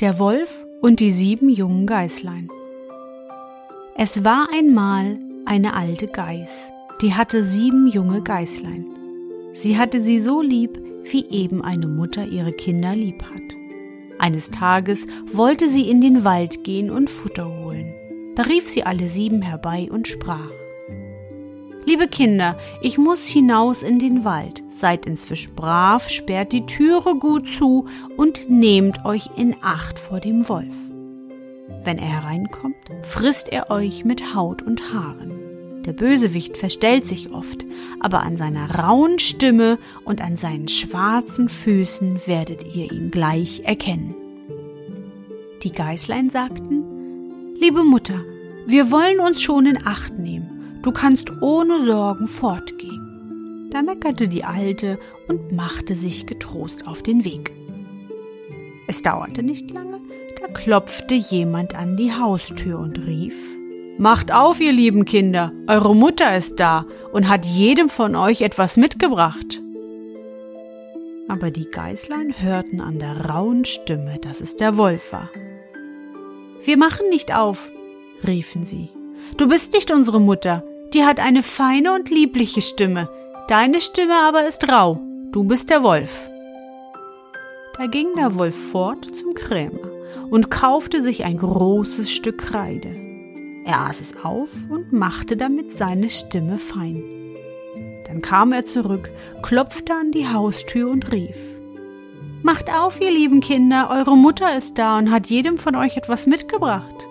Der Wolf und die sieben jungen Geißlein. Es war einmal eine alte Geiß, die hatte sieben junge Geißlein. Sie hatte sie so lieb, wie eben eine Mutter ihre Kinder lieb hat. Eines Tages wollte sie in den Wald gehen und Futter holen. Da rief sie alle sieben herbei und sprach Liebe Kinder, ich muss hinaus in den Wald. Seid inzwischen brav, sperrt die Türe gut zu und nehmt euch in Acht vor dem Wolf. Wenn er hereinkommt, frisst er euch mit Haut und Haaren. Der Bösewicht verstellt sich oft, aber an seiner rauen Stimme und an seinen schwarzen Füßen werdet ihr ihn gleich erkennen. Die Geißlein sagten, Liebe Mutter, wir wollen uns schon in Acht nehmen Du kannst ohne Sorgen fortgehen. Da meckerte die Alte und machte sich getrost auf den Weg. Es dauerte nicht lange, da klopfte jemand an die Haustür und rief Macht auf, ihr lieben Kinder, eure Mutter ist da und hat jedem von euch etwas mitgebracht. Aber die Geißlein hörten an der rauen Stimme, dass es der Wolf war. Wir machen nicht auf, riefen sie. Du bist nicht unsere Mutter, die hat eine feine und liebliche Stimme, deine Stimme aber ist rau, du bist der Wolf. Da ging der Wolf fort zum Krämer und kaufte sich ein großes Stück Kreide. Er aß es auf und machte damit seine Stimme fein. Dann kam er zurück, klopfte an die Haustür und rief Macht auf, ihr lieben Kinder, eure Mutter ist da und hat jedem von euch etwas mitgebracht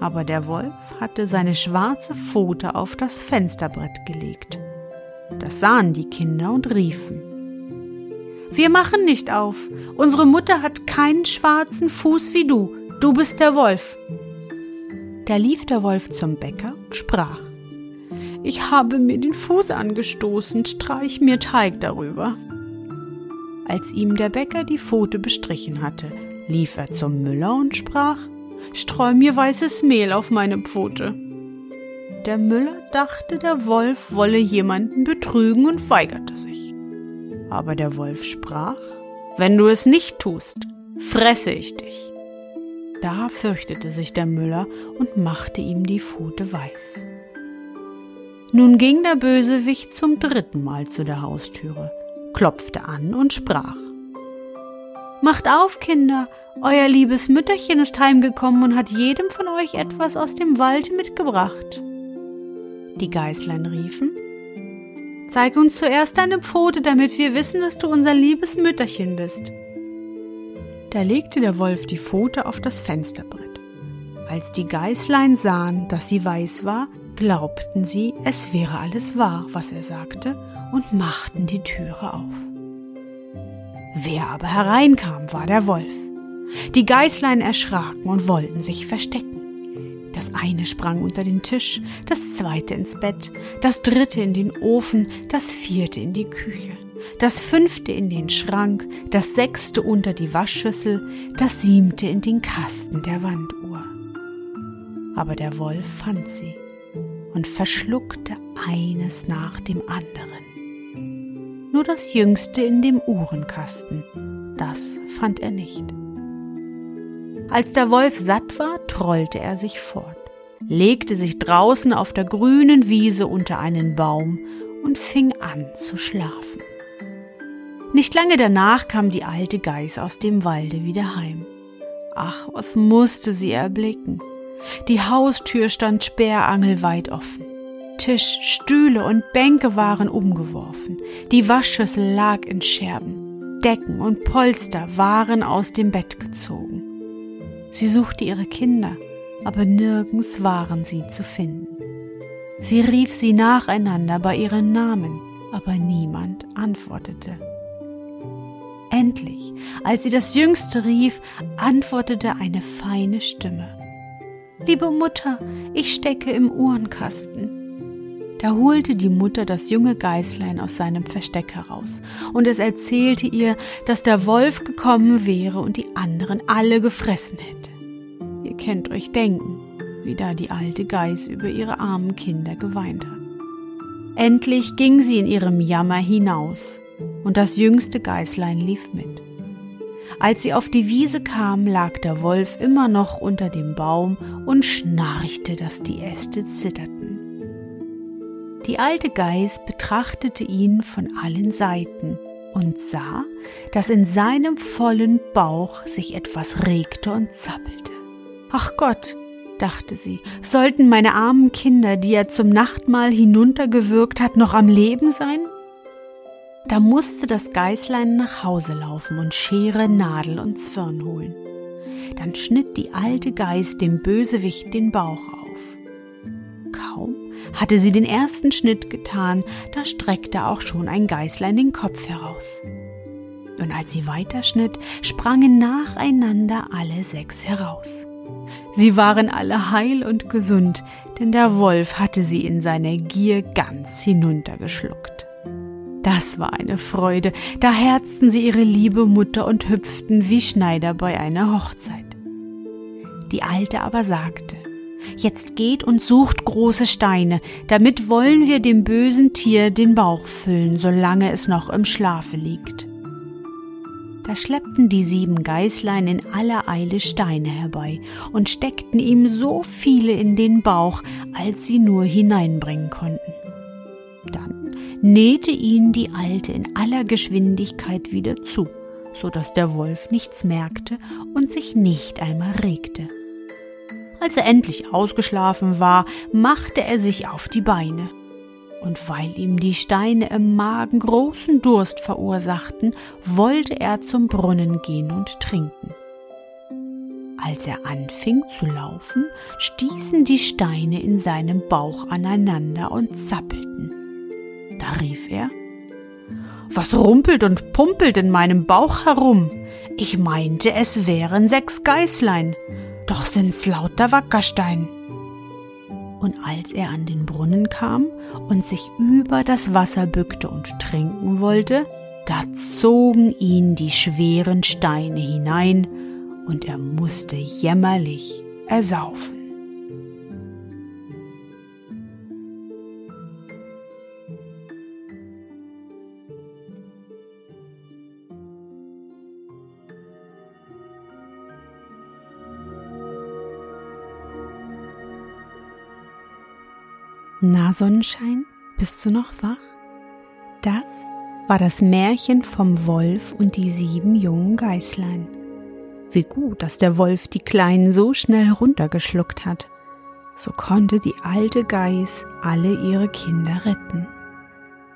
aber der Wolf hatte seine schwarze Pfote auf das Fensterbrett gelegt. Das sahen die Kinder und riefen. Wir machen nicht auf. Unsere Mutter hat keinen schwarzen Fuß wie du. Du bist der Wolf. Da lief der Wolf zum Bäcker und sprach. Ich habe mir den Fuß angestoßen, streich mir Teig darüber. Als ihm der Bäcker die Pfote bestrichen hatte, lief er zum Müller und sprach Streu mir weißes Mehl auf meine Pfote. Der Müller dachte, der Wolf wolle jemanden betrügen und weigerte sich. Aber der Wolf sprach, wenn du es nicht tust, fresse ich dich. Da fürchtete sich der Müller und machte ihm die Pfote weiß. Nun ging der Bösewicht zum dritten Mal zu der Haustüre, klopfte an und sprach Macht auf, Kinder, euer liebes Mütterchen ist heimgekommen und hat jedem von euch etwas aus dem Wald mitgebracht. Die Geißlein riefen, Zeig uns zuerst deine Pfote, damit wir wissen, dass du unser liebes Mütterchen bist. Da legte der Wolf die Pfote auf das Fensterbrett. Als die Geißlein sahen, dass sie weiß war, glaubten sie, es wäre alles wahr, was er sagte, und machten die Türe auf. Wer aber hereinkam, war der Wolf. Die Geißlein erschraken und wollten sich verstecken. Das eine sprang unter den Tisch, das zweite ins Bett, das dritte in den Ofen, das vierte in die Küche, das fünfte in den Schrank, das sechste unter die Waschschüssel, das siebte in den Kasten der Wanduhr. Aber der Wolf fand sie und verschluckte eines nach dem anderen. Nur das jüngste in dem Uhrenkasten, das fand er nicht. Als der Wolf satt war, trollte er sich fort, legte sich draußen auf der grünen Wiese unter einen Baum und fing an zu schlafen. Nicht lange danach kam die alte Geiß aus dem Walde wieder heim. Ach, was musste sie erblicken? Die Haustür stand sperrangelweit offen. Tisch, Stühle und Bänke waren umgeworfen. Die Waschschüssel lag in Scherben. Decken und Polster waren aus dem Bett gezogen. Sie suchte ihre Kinder, aber nirgends waren sie zu finden. Sie rief sie nacheinander bei ihren Namen, aber niemand antwortete. Endlich, als sie das Jüngste rief, antwortete eine feine Stimme. Liebe Mutter, ich stecke im Uhrenkasten. Da holte die Mutter das junge Geißlein aus seinem Versteck heraus, und es erzählte ihr, dass der Wolf gekommen wäre und die anderen alle gefressen hätte. Ihr kennt euch denken, wie da die alte Geiß über ihre armen Kinder geweint hat. Endlich ging sie in ihrem Jammer hinaus, und das jüngste Geißlein lief mit. Als sie auf die Wiese kam, lag der Wolf immer noch unter dem Baum und schnarchte, dass die Äste zitterten. Die alte Geiß betrachtete ihn von allen Seiten und sah, dass in seinem vollen Bauch sich etwas regte und zappelte. Ach Gott, dachte sie, sollten meine armen Kinder, die er zum Nachtmahl hinuntergewürgt hat, noch am Leben sein? Da musste das Geißlein nach Hause laufen und Schere, Nadel und Zwirn holen. Dann schnitt die alte Geiß dem Bösewicht den Bauch hatte sie den ersten Schnitt getan, da streckte auch schon ein Geißlein den Kopf heraus. Und als sie weiterschnitt, sprangen nacheinander alle sechs heraus. Sie waren alle heil und gesund, denn der Wolf hatte sie in seiner Gier ganz hinuntergeschluckt. Das war eine Freude, da herzten sie ihre liebe Mutter und hüpften wie Schneider bei einer Hochzeit. Die Alte aber sagte, Jetzt geht und sucht große Steine, damit wollen wir dem bösen Tier den Bauch füllen, solange es noch im Schlafe liegt. Da schleppten die sieben Geißlein in aller Eile Steine herbei und steckten ihm so viele in den Bauch, als sie nur hineinbringen konnten. Dann nähte ihn die Alte in aller Geschwindigkeit wieder zu, so dass der Wolf nichts merkte und sich nicht einmal regte. Als er endlich ausgeschlafen war, machte er sich auf die Beine und weil ihm die Steine im Magen großen Durst verursachten, wollte er zum Brunnen gehen und trinken. Als er anfing zu laufen, stießen die Steine in seinem Bauch aneinander und zappelten. Da rief er Was rumpelt und pumpelt in meinem Bauch herum? Ich meinte, es wären sechs Geißlein, doch sind's lauter Wackerstein und als er an den Brunnen kam und sich über das Wasser bückte und trinken wollte, da zogen ihn die schweren Steine hinein, und er musste jämmerlich ersaufen. Sonnenschein, bist du noch wach? Das war das Märchen vom Wolf und die sieben jungen Geißlein. Wie gut, dass der Wolf die Kleinen so schnell runtergeschluckt hat. So konnte die alte Geiß alle ihre Kinder retten.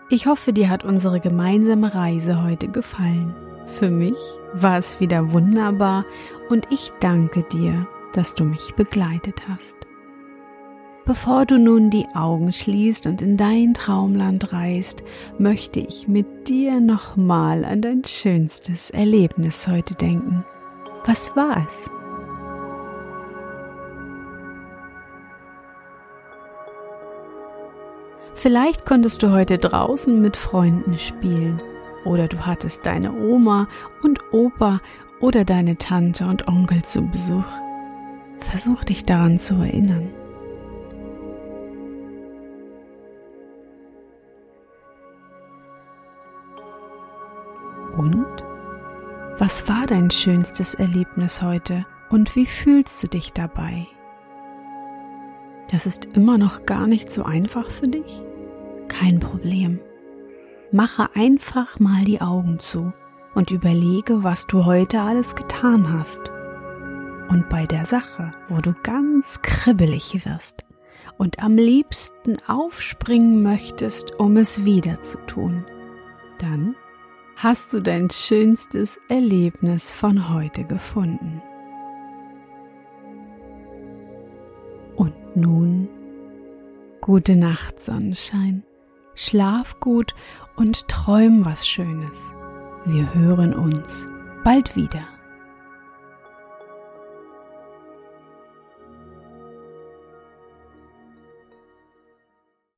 Ich hoffe, dir hat unsere gemeinsame Reise heute gefallen. Für mich war es wieder wunderbar und ich danke dir, dass du mich begleitet hast. Bevor du nun die Augen schließt und in dein Traumland reist, möchte ich mit dir nochmal an dein schönstes Erlebnis heute denken. Was war es? Vielleicht konntest du heute draußen mit Freunden spielen oder du hattest deine Oma und Opa oder deine Tante und Onkel zu Besuch. Versuch dich daran zu erinnern. Und? Was war dein schönstes Erlebnis heute und wie fühlst du dich dabei? Das ist immer noch gar nicht so einfach für dich? Kein Problem. Mache einfach mal die Augen zu und überlege, was du heute alles getan hast. und bei der Sache, wo du ganz kribbelig wirst und am liebsten aufspringen möchtest, um es wieder zu tun, dann hast du dein schönstes Erlebnis von heute gefunden. Und nun gute Nacht, Sonnenschein. Schlaf gut und träum was Schönes. Wir hören uns bald wieder.